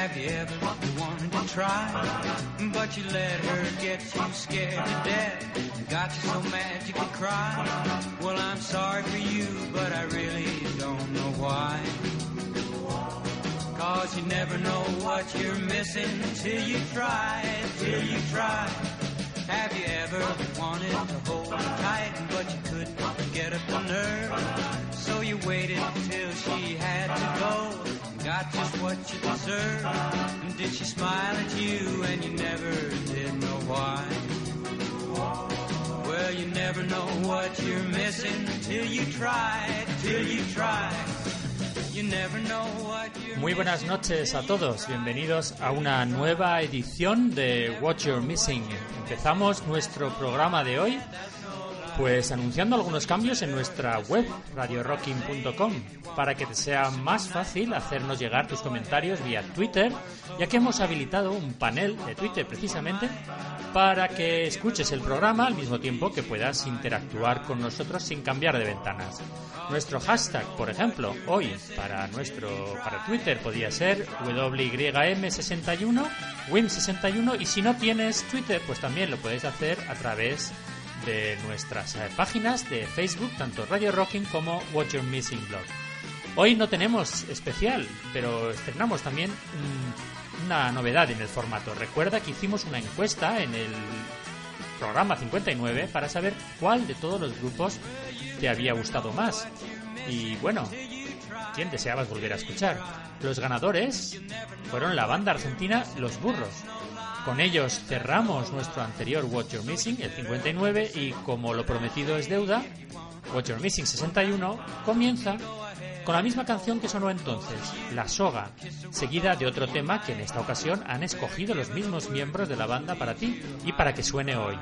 Have you ever wanted to try? But you let her get you scared to death. Got you so mad you could cry. Well, I'm sorry for you, but I really don't know why. Cause you never know what you're missing till you try, till you try. Have you ever wanted to hold tight, but you couldn't get up the nerve? So you waited till she had to go, got just what you deserved. And did she smile at you and you never did know why? Well, you never know what you're missing till you try, till you try. Muy buenas noches a todos, bienvenidos a una nueva edición de What You're Missing. Empezamos nuestro programa de hoy pues anunciando algunos cambios en nuestra web radiorocking.com para que te sea más fácil hacernos llegar tus comentarios vía Twitter, ya que hemos habilitado un panel de Twitter precisamente para que escuches el programa al mismo tiempo que puedas interactuar con nosotros sin cambiar de ventanas. Nuestro hashtag, por ejemplo, hoy para nuestro para Twitter podría ser WYM61, WIM61 y si no tienes Twitter, pues también lo puedes hacer a través de nuestras eh, páginas de Facebook, tanto Radio Rocking como What You're Missing Blog. Hoy no tenemos especial, pero estrenamos también una novedad en el formato. Recuerda que hicimos una encuesta en el programa 59 para saber cuál de todos los grupos te había gustado más. Y bueno, ¿quién deseabas volver a escuchar? Los ganadores fueron la banda argentina Los Burros. Con ellos cerramos nuestro anterior What You're Missing, el 59, y como lo prometido es deuda, What You're Missing 61 comienza con la misma canción que sonó entonces, La Soga, seguida de otro tema que en esta ocasión han escogido los mismos miembros de la banda para ti y para que suene hoy.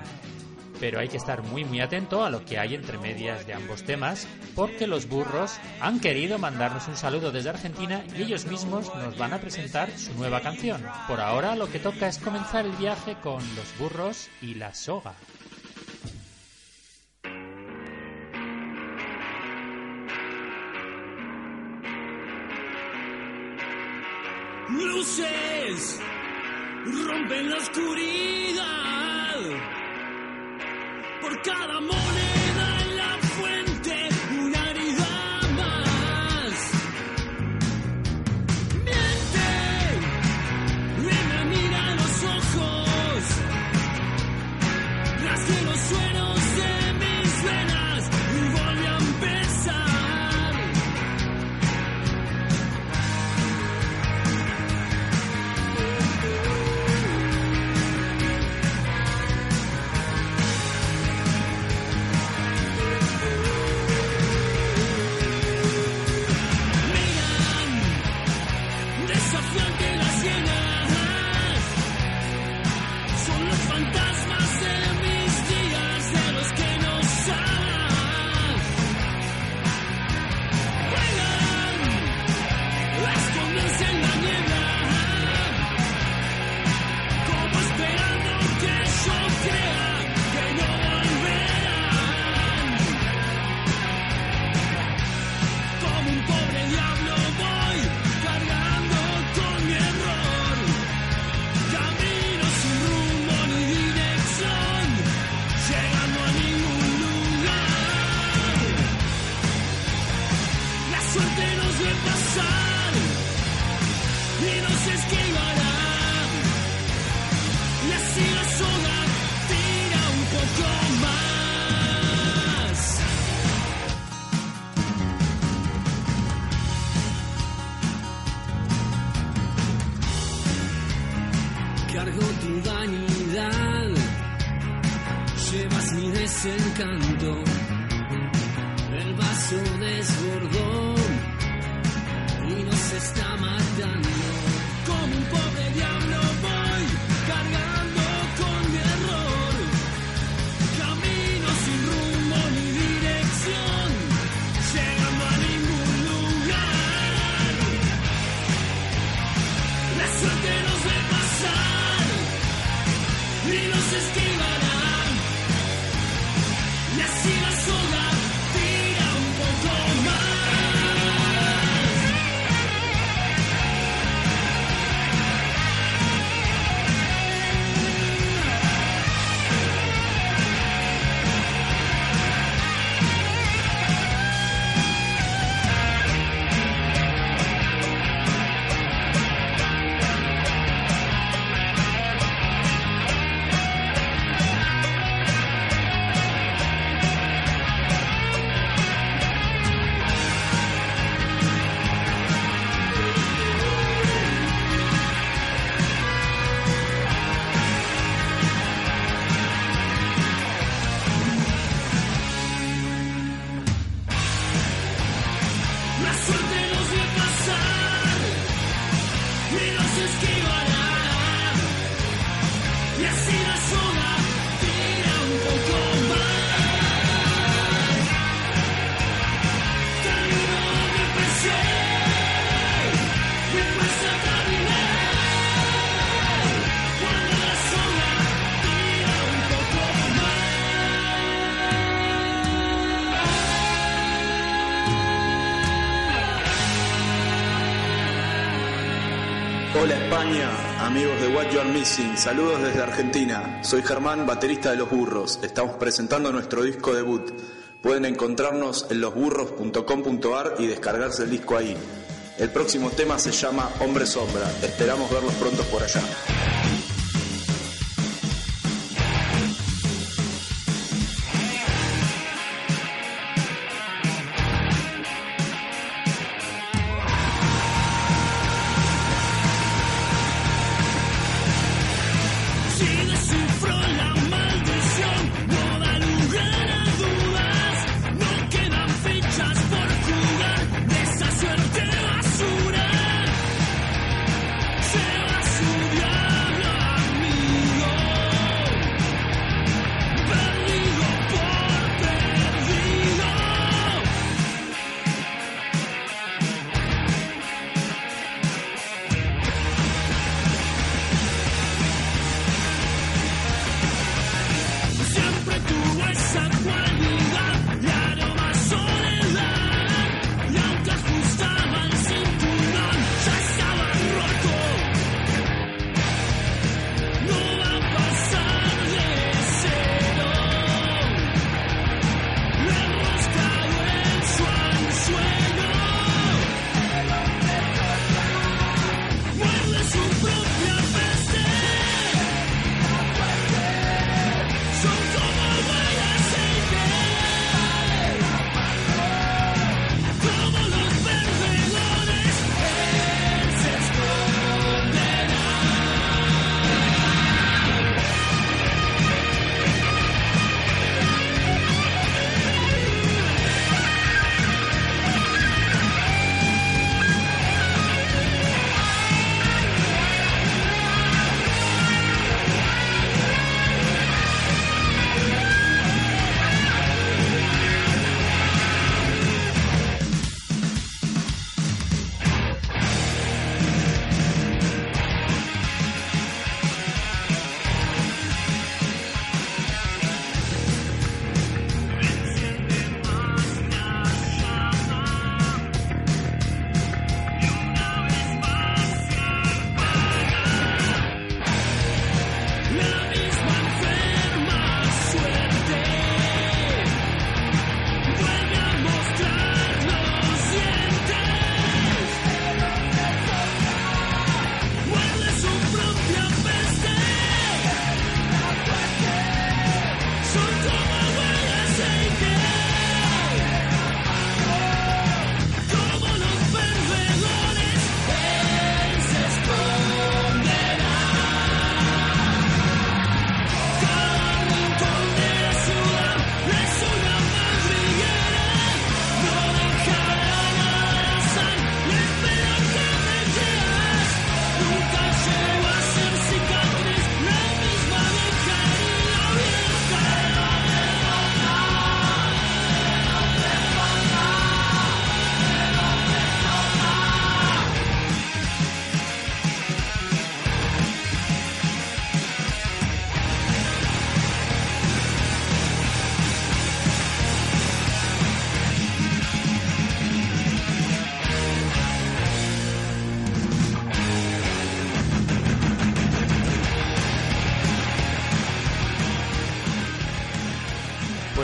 Pero hay que estar muy muy atento a lo que hay entre medias de ambos temas, porque los burros han querido mandarnos un saludo desde Argentina y ellos mismos nos van a presentar su nueva canción. Por ahora lo que toca es comenzar el viaje con los burros y la soga. Luces rompen la oscuridad. Por cada moneda Saludos desde Argentina. Soy Germán, baterista de Los Burros. Estamos presentando nuestro disco debut. Pueden encontrarnos en losburros.com.ar y descargarse el disco ahí. El próximo tema se llama Hombre Sombra. Esperamos verlos pronto por allá.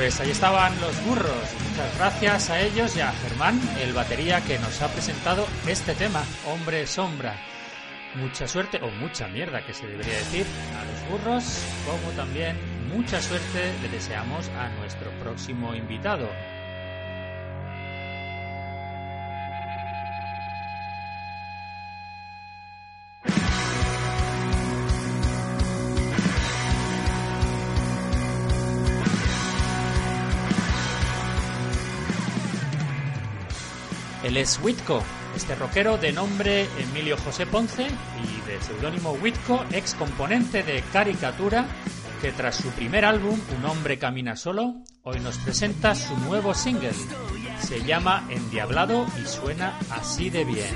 Pues ahí estaban los burros. Muchas gracias a ellos y a Germán, el batería que nos ha presentado este tema, Hombre Sombra. Mucha suerte, o mucha mierda que se debería decir, a los burros, como también mucha suerte le deseamos a nuestro próximo invitado. Él es Whitco, este rockero de nombre Emilio José Ponce y de seudónimo Whitco, ex componente de Caricatura, que tras su primer álbum, Un hombre camina solo, hoy nos presenta su nuevo single. Se llama Endiablado y suena así de bien.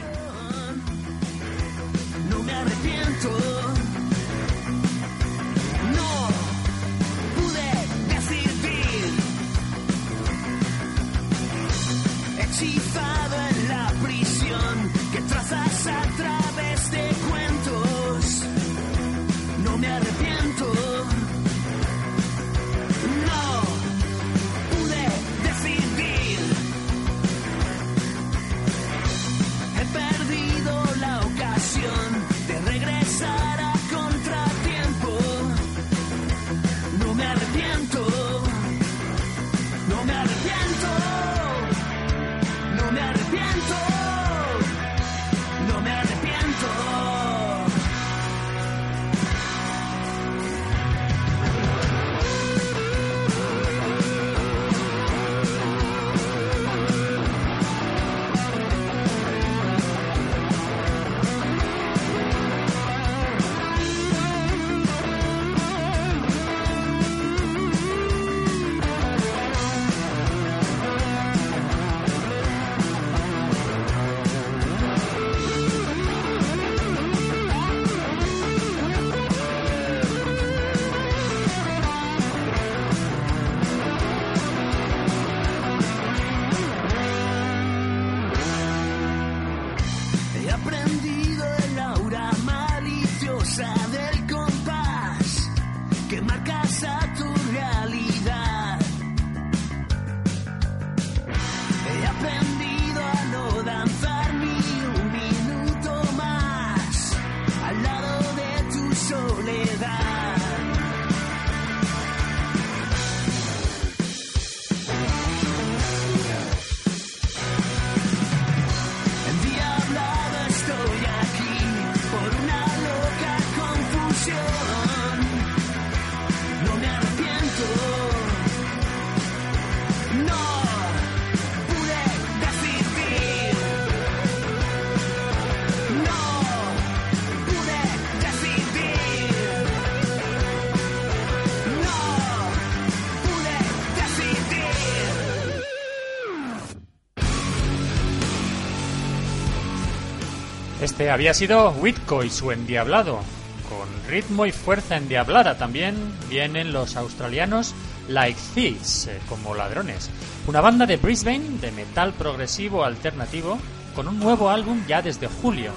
Había sido Whitco y su endiablado. Con ritmo y fuerza endiablada también vienen los australianos Like Thieves, eh, como ladrones. Una banda de Brisbane de metal progresivo alternativo con un nuevo álbum ya desde julio.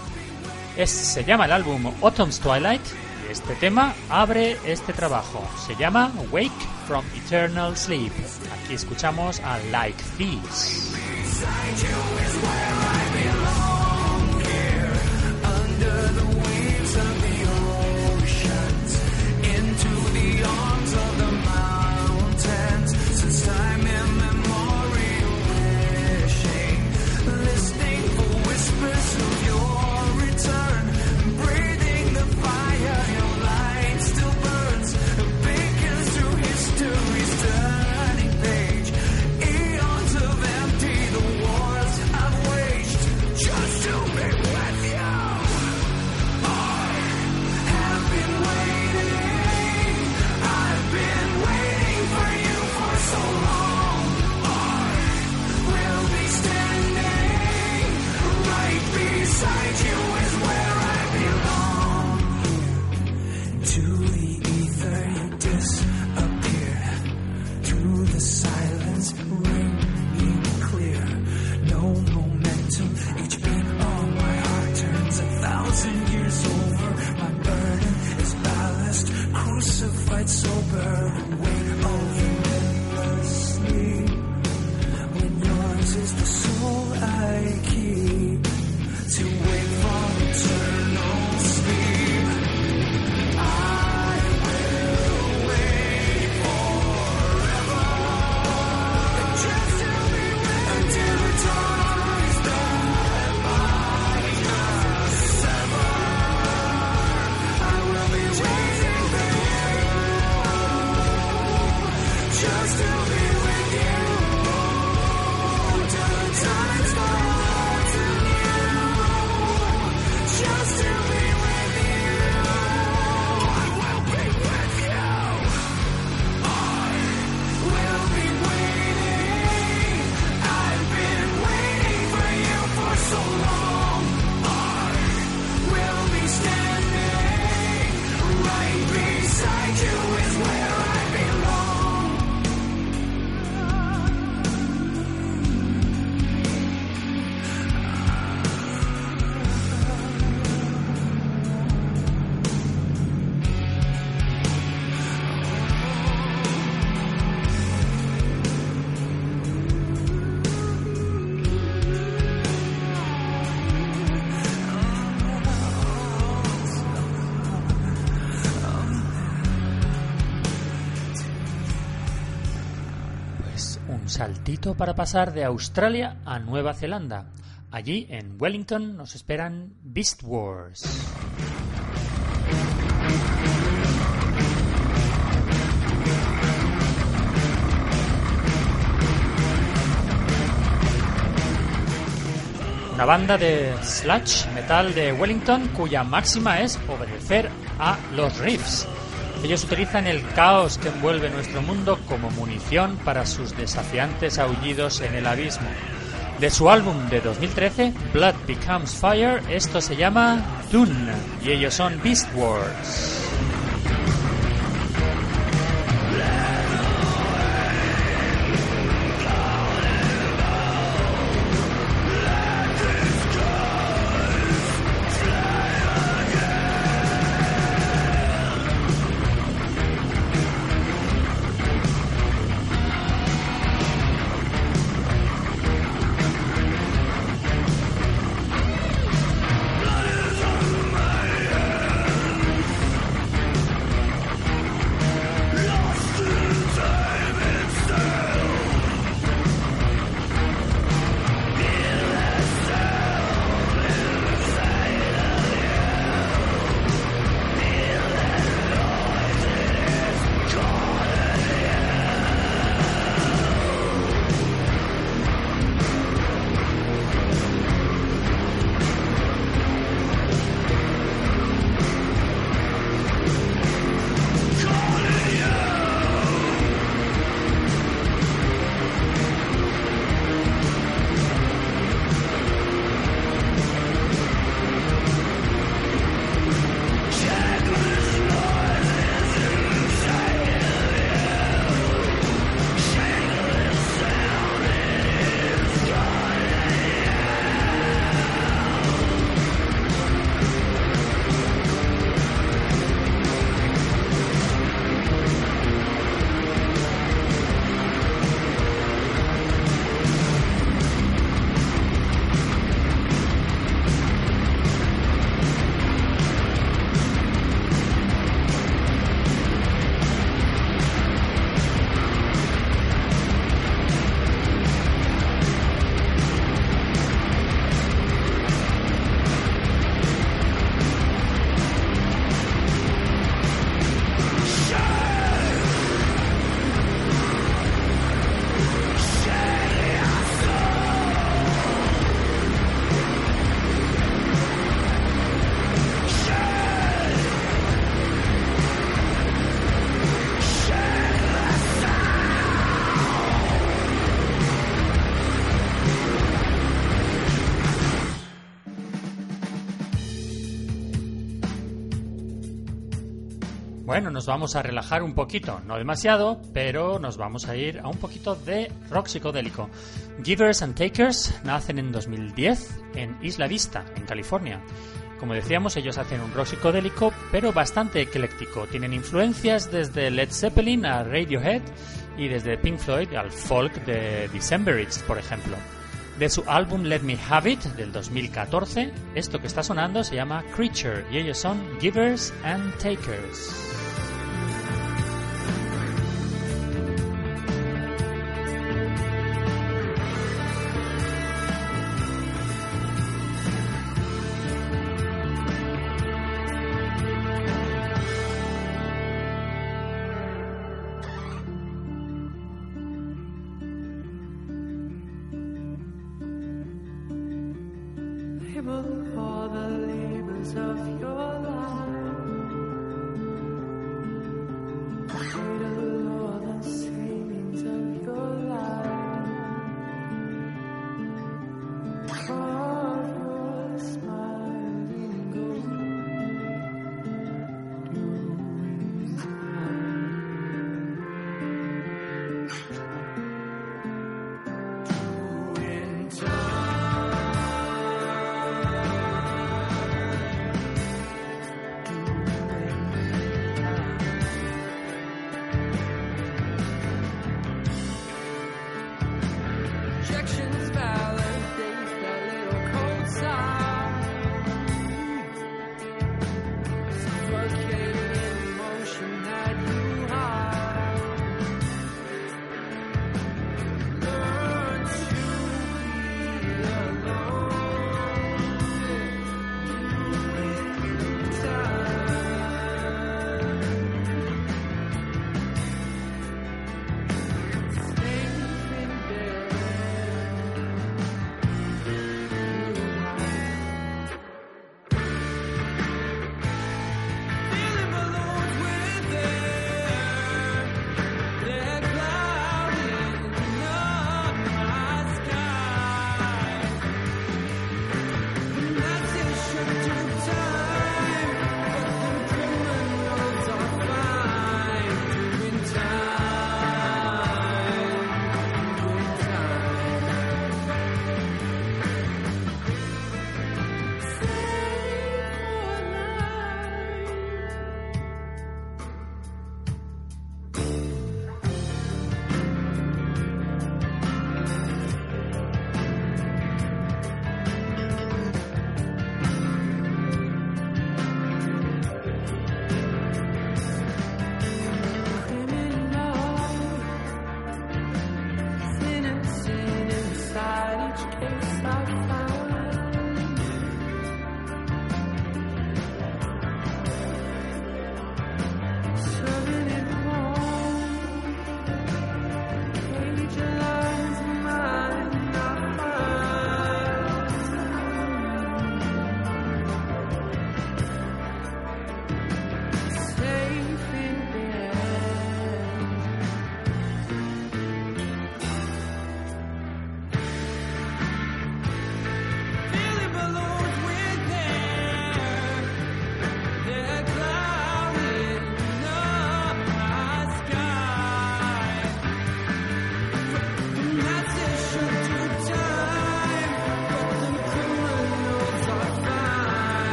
Se llama el álbum Autumn's Twilight y este tema abre este trabajo. Se llama Wake from Eternal Sleep. Aquí escuchamos a Like Thieves. the para pasar de Australia a Nueva Zelanda. Allí, en Wellington, nos esperan Beast Wars. Una banda de sludge metal de Wellington cuya máxima es obedecer a los riffs. Ellos utilizan el caos que envuelve nuestro mundo como munición para sus desafiantes aullidos en el abismo. De su álbum de 2013, Blood Becomes Fire, esto se llama Dune y ellos son Beast Wars. Bueno, nos vamos a relajar un poquito, no demasiado, pero nos vamos a ir a un poquito de rock psicodélico. Givers and Takers nacen en 2010 en Isla Vista, en California. Como decíamos, ellos hacen un rock psicodélico, pero bastante ecléctico. Tienen influencias desde Led Zeppelin a Radiohead y desde Pink Floyd al folk de Decemberists, por ejemplo. De su álbum Let Me Have It del 2014, esto que está sonando se llama Creature y ellos son Givers and Takers.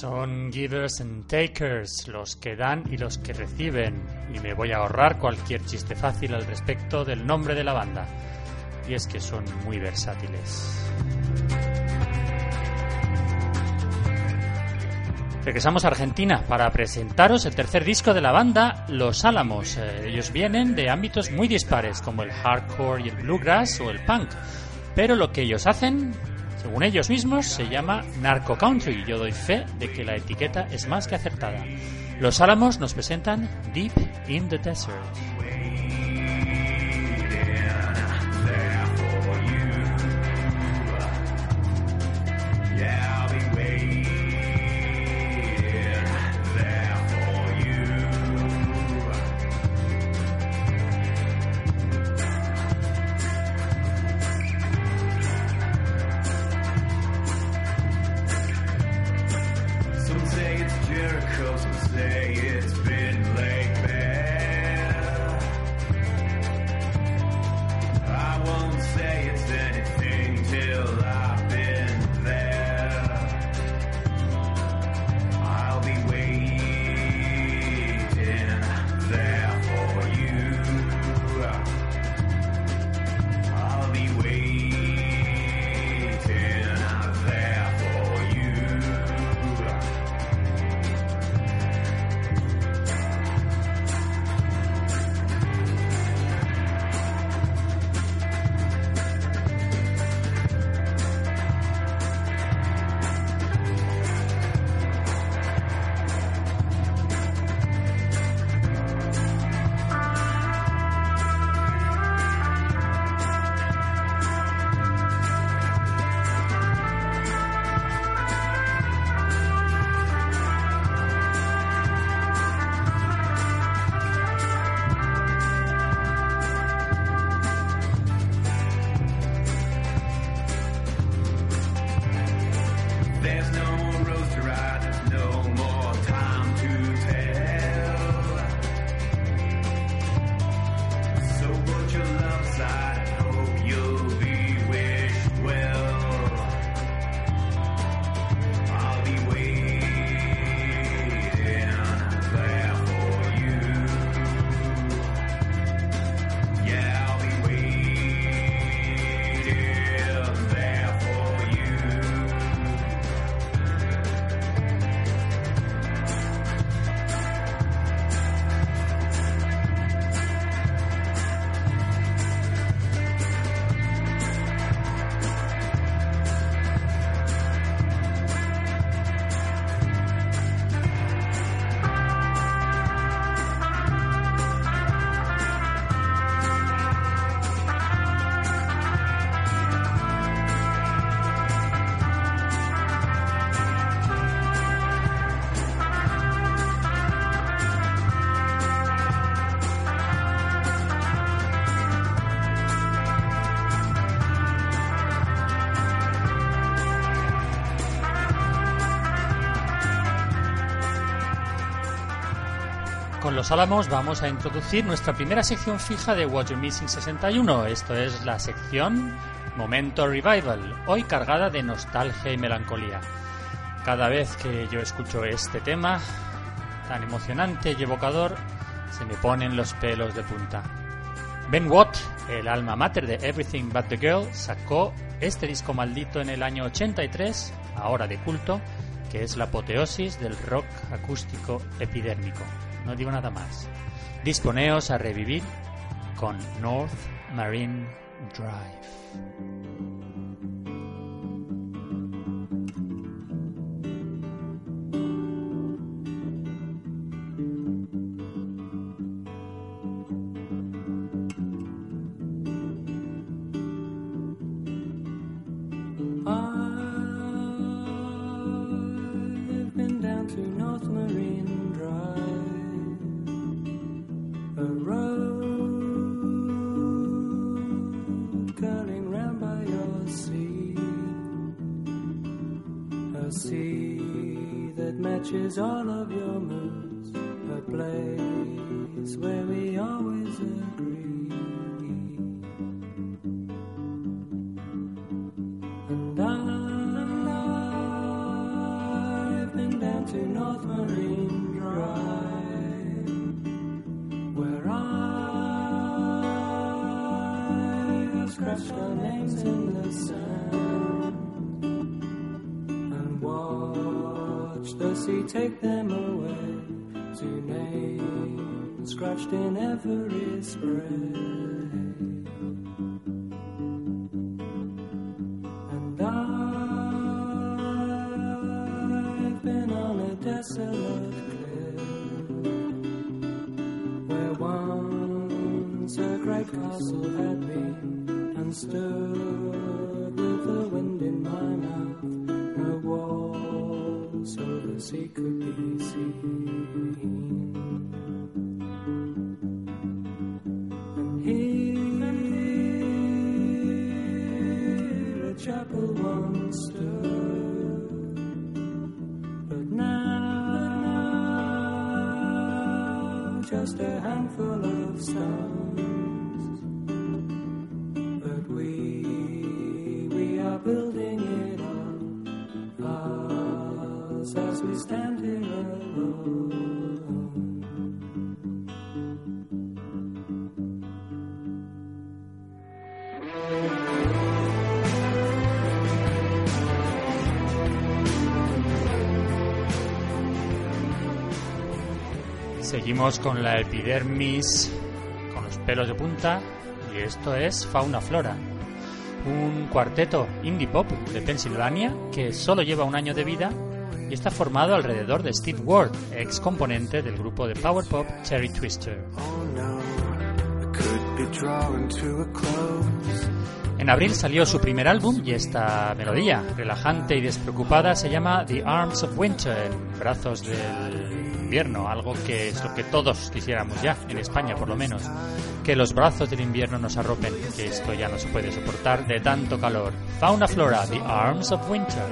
Son givers and takers, los que dan y los que reciben. Y me voy a ahorrar cualquier chiste fácil al respecto del nombre de la banda. Y es que son muy versátiles. Regresamos a Argentina para presentaros el tercer disco de la banda, Los Álamos. Eh, ellos vienen de ámbitos muy dispares, como el hardcore y el bluegrass o el punk. Pero lo que ellos hacen, según ellos mismos, se llama narco country. Yo doy fe de que la etiqueta es más que acertada. Los Álamos nos presentan Deep in the Desert. Los Álamos vamos a introducir nuestra primera sección fija de What You're Missing 61. Esto es la sección Momento Revival, hoy cargada de nostalgia y melancolía. Cada vez que yo escucho este tema, tan emocionante y evocador, se me ponen los pelos de punta. Ben Watt, el alma mater de Everything But the Girl, sacó este disco maldito en el año 83, ahora de culto, que es la apoteosis del rock acústico epidérmico. No digo nada más. Disponeos a revivir con North Marine Drive. Could be seen. And here a chapel once stood, but now just a handful of stones. Con la epidermis, con los pelos de punta, y esto es Fauna Flora, un cuarteto indie pop de Pensilvania que solo lleva un año de vida y está formado alrededor de Steve Ward, ex componente del grupo de power pop Cherry Twister. Oh En abril salió su primer álbum y esta melodía, relajante y despreocupada, se llama The Arms of Winter, brazos del invierno, algo que es lo que todos quisiéramos ya, en España por lo menos, que los brazos del invierno nos arropen, que esto ya no se puede soportar de tanto calor. Fauna Flora, The Arms of Winter.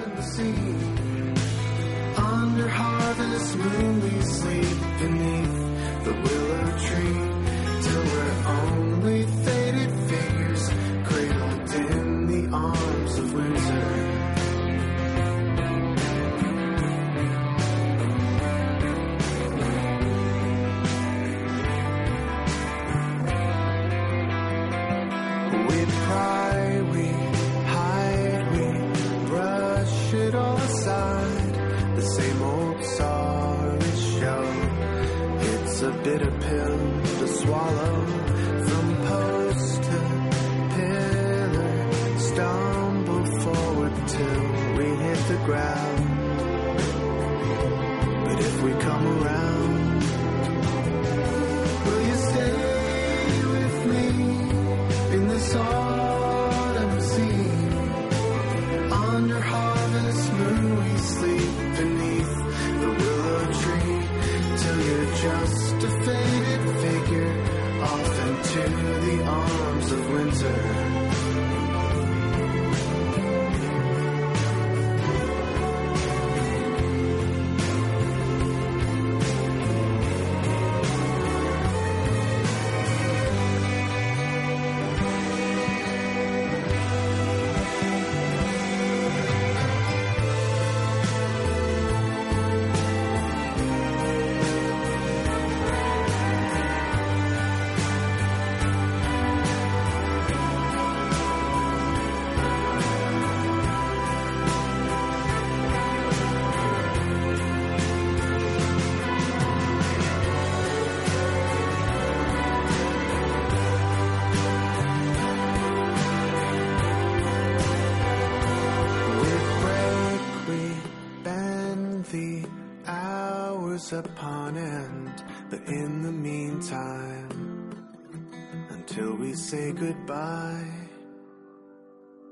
We say goodbye,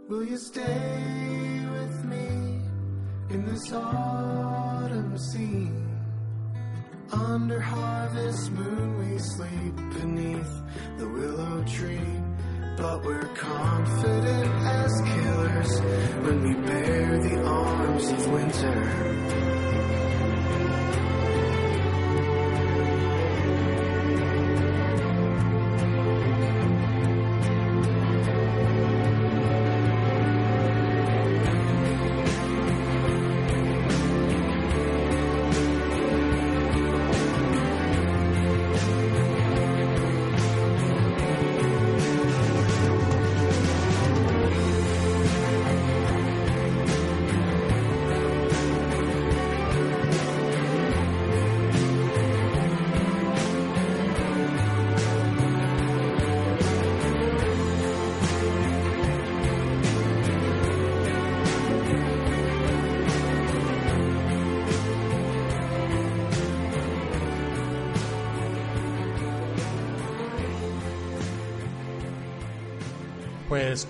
will you stay with me in this autumn scene? Under harvest moon we sleep beneath the willow tree. But we're confident as killers when we bear the arms of winter.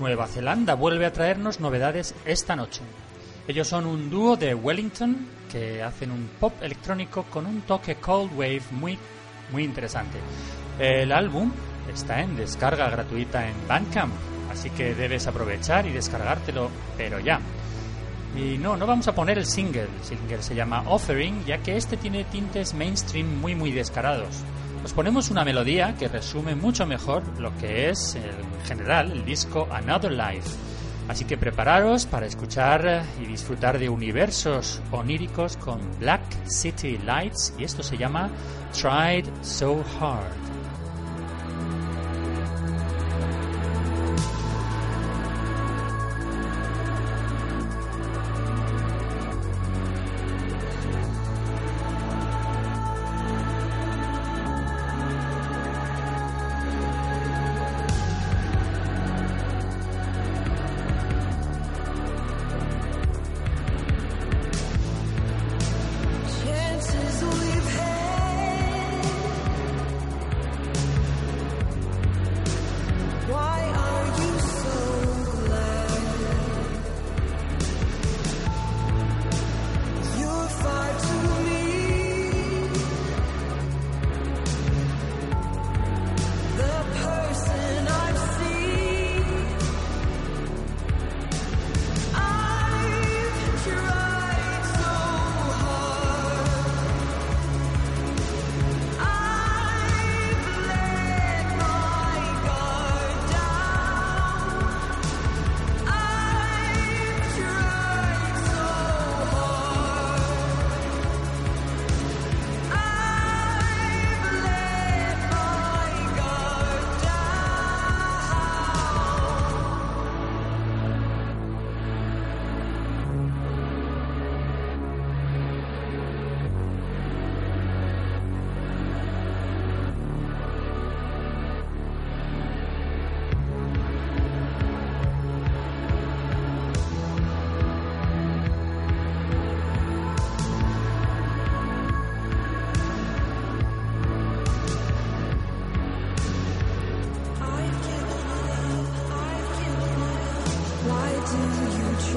Nueva Zelanda vuelve a traernos novedades esta noche. Ellos son un dúo de Wellington que hacen un pop electrónico con un toque cold wave muy muy interesante. El álbum está en descarga gratuita en Bandcamp, así que debes aprovechar y descargártelo, pero ya. Y no, no vamos a poner el single, el single se llama Offering, ya que este tiene tintes mainstream muy muy descarados. Os ponemos una melodía que resume mucho mejor lo que es en general el disco Another Life. Así que prepararos para escuchar y disfrutar de universos oníricos con Black City Lights y esto se llama Tried So Hard.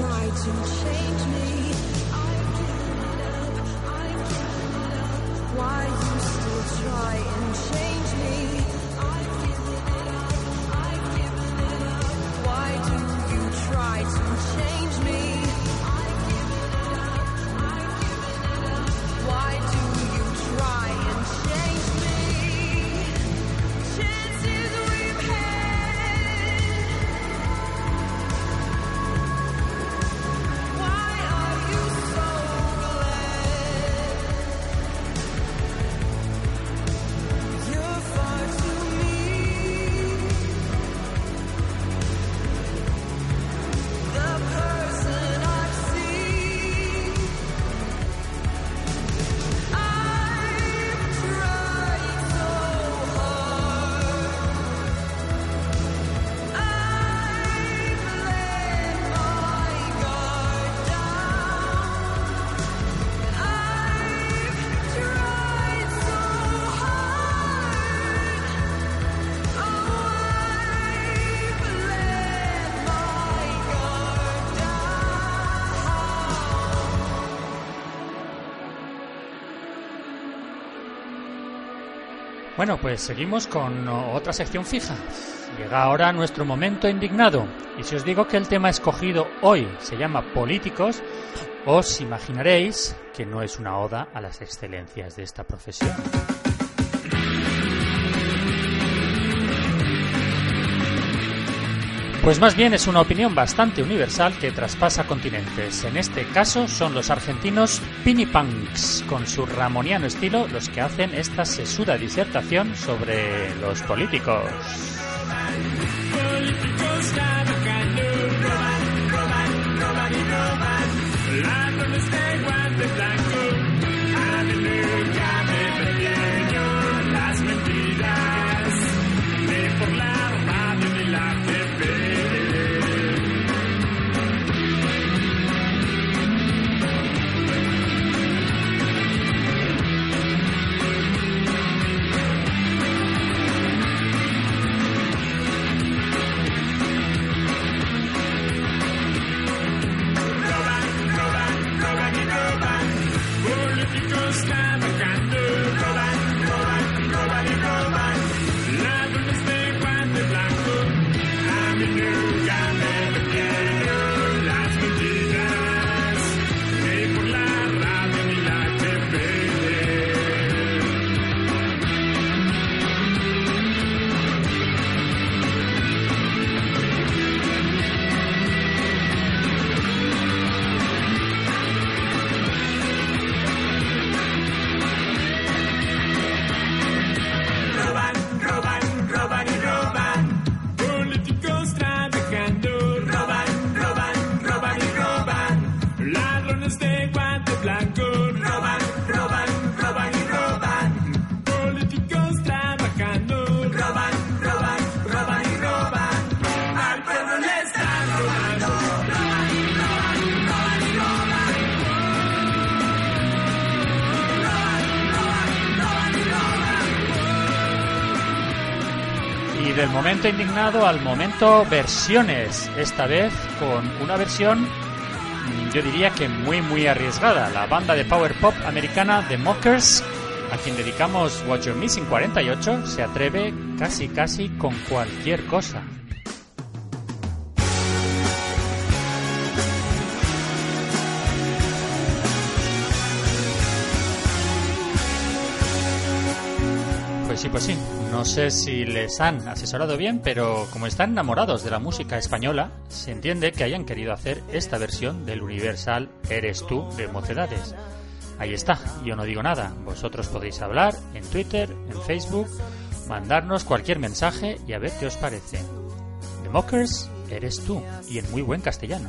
Try to change me? Bueno, pues seguimos con otra sección fija. Llega ahora nuestro momento indignado. Y si os digo que el tema escogido hoy se llama políticos, os imaginaréis que no es una oda a las excelencias de esta profesión. Pues más bien es una opinión bastante universal que traspasa continentes. En este caso son los argentinos Pinipunks, con su ramoniano estilo, los que hacen esta sesuda disertación sobre los políticos. políticos del momento indignado al momento versiones. Esta vez con una versión, mm, yo diría que muy, muy arriesgada. La banda de power pop americana The Mockers, a quien dedicamos What You're Missing 48, se atreve casi, casi con cualquier cosa. Sí, pues sí. No sé si les han asesorado bien, pero como están enamorados de la música española, se entiende que hayan querido hacer esta versión del Universal Eres tú de Mocedades. Ahí está, yo no digo nada. Vosotros podéis hablar en Twitter, en Facebook, mandarnos cualquier mensaje y a ver qué os parece. The Mockers, eres tú, y en muy buen castellano.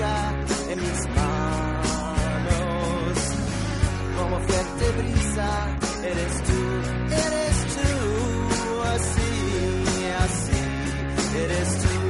En mis manos, como fuerte brisa eres tú, eres tú, así, así, eres tú.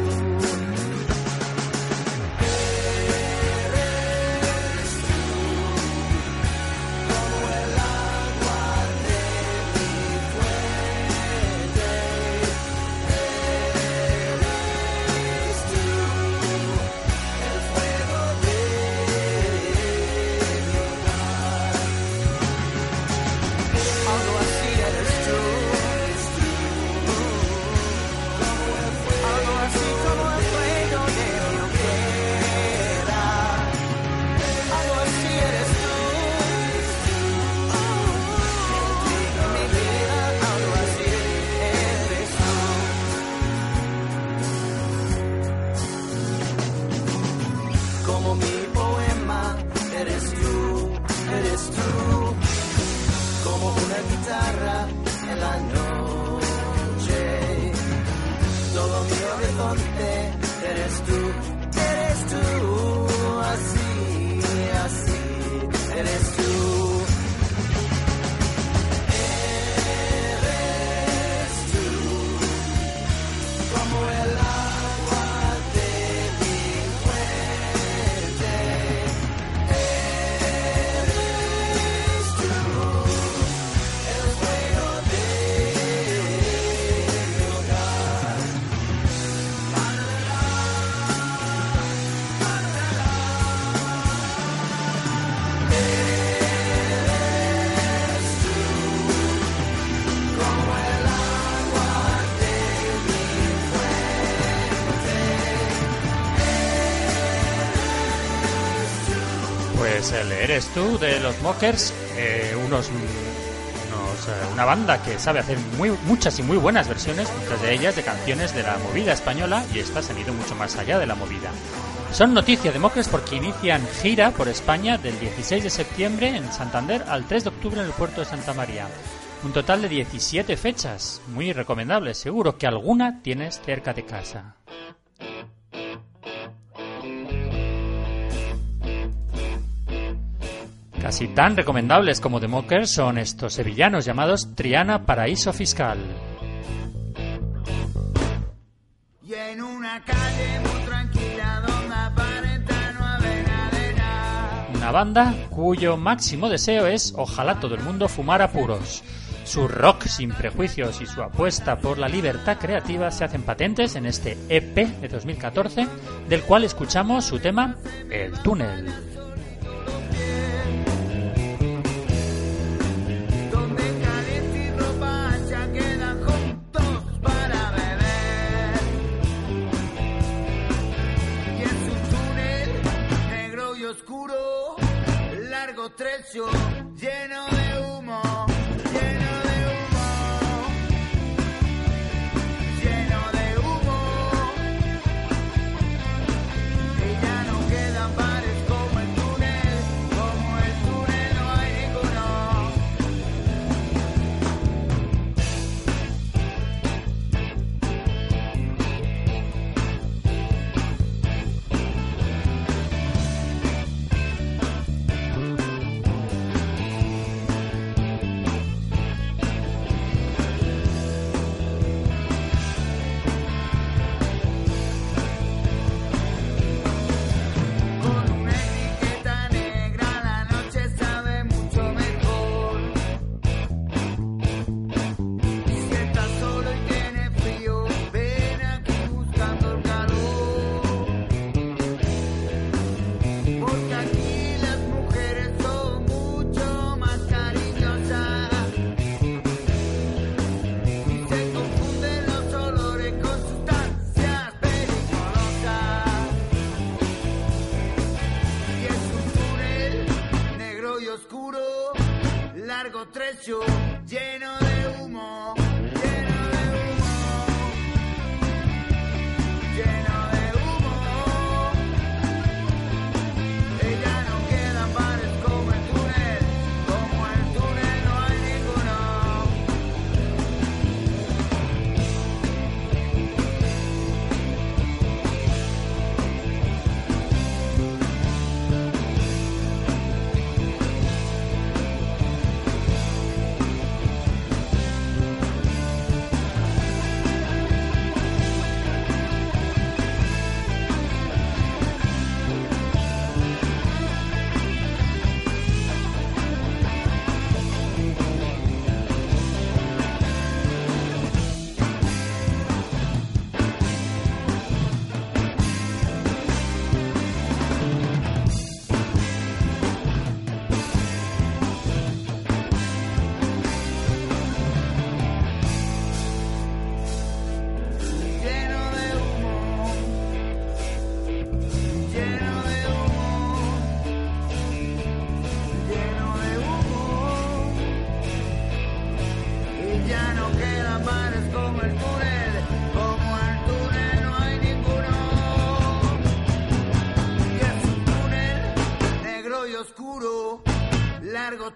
Eres tú de los Mockers, eh, unos, unos, eh, una banda que sabe hacer muchas y muy buenas versiones, muchas de ellas de canciones de la movida española y estas han ido mucho más allá de la movida. Son noticia de Mockers porque inician gira por España del 16 de septiembre en Santander al 3 de octubre en el puerto de Santa María. Un total de 17 fechas, muy recomendables, seguro que alguna tienes cerca de casa. Casi tan recomendables como The Mockers son estos sevillanos llamados Triana Paraíso Fiscal. Y en una calle muy tranquila donde aparenta no haber arena. Una banda cuyo máximo deseo es ojalá todo el mundo fumara puros. Su rock sin prejuicios y su apuesta por la libertad creativa se hacen patentes en este EP de 2014, del cual escuchamos su tema El túnel. Trecho, lleno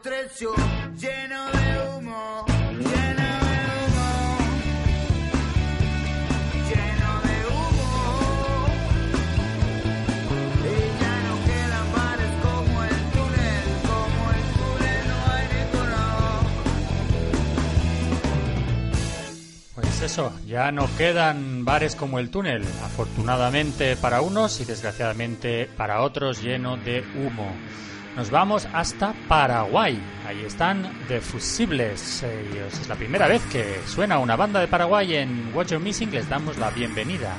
largo trecho, lleno de humo, lleno de humo lleno de humo y ya no quedan bares como el túnel, como el túnel no hay ninguno. Pues eso, ya no quedan bares como el túnel, afortunadamente para unos y desgraciadamente para otros lleno de humo. Nos vamos hasta Paraguay. Ahí están The Fusibles. Es la primera vez que suena una banda de Paraguay en What You're Missing. Les damos la bienvenida.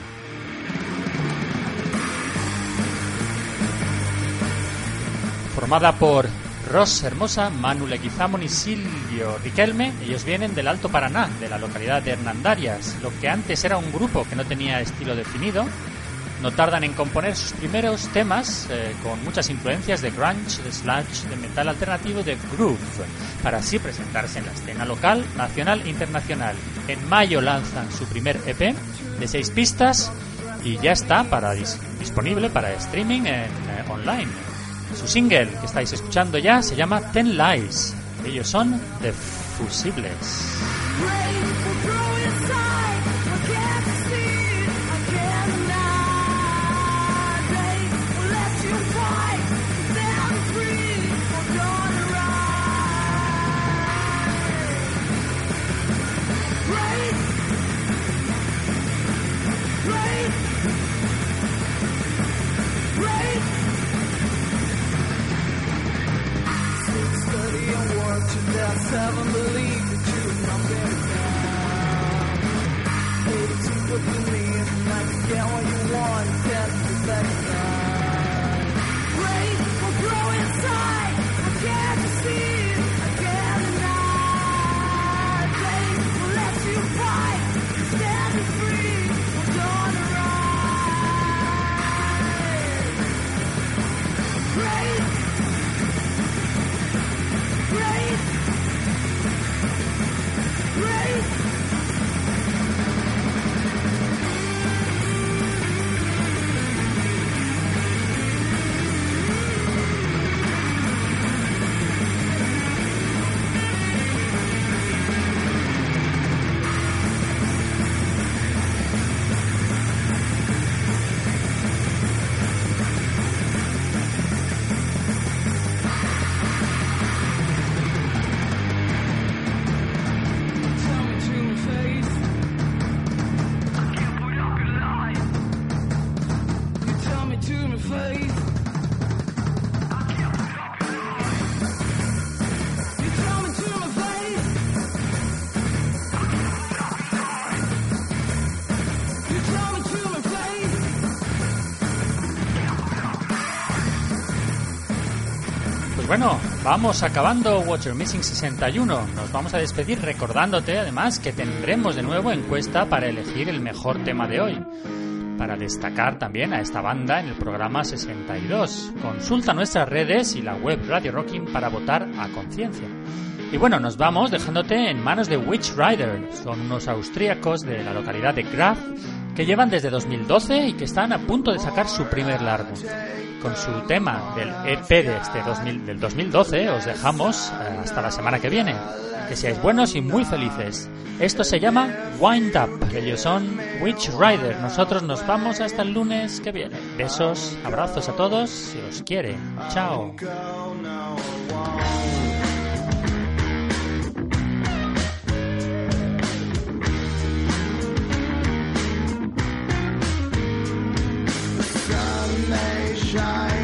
Formada por Ros Hermosa, Manu Leguizamón y Silvio Riquelme, ellos vienen del Alto Paraná, de la localidad de Hernandarias, lo que antes era un grupo que no tenía estilo definido. No tardan en componer sus primeros temas eh, con muchas influencias de grunge, de sludge, de metal alternativo, de groove, para así presentarse en la escena local, nacional e internacional. En mayo lanzan su primer EP de seis pistas y ya está para dis- disponible para streaming en, eh, online. Su single que estáis escuchando ya se llama Ten Lies. Ellos son The Fusibles. myself believe that you would come back down. Hey, it's too good for me, and I get what you want, just to back down. Vamos acabando You're Missing 61. Nos vamos a despedir recordándote además que tendremos de nuevo encuesta para elegir el mejor tema de hoy. para destacar también a esta banda en el programa 62. Consulta nuestras redes y la web Radio Rocking para votar a conciencia. Y bueno, nos vamos dejándote en manos de Witch Rider. Son unos austríacos de la localidad de Graf que llevan desde 2012 y que están a punto de sacar su primer largo. Con su tema del EP de este 2000 del 2012 os dejamos eh, hasta la semana que viene. Que seáis buenos y muy felices. Esto se llama Wind Up. Ellos son Witch Rider. Nosotros nos vamos hasta el lunes que viene. Besos, abrazos a todos. Si os quiere. Chao. Shine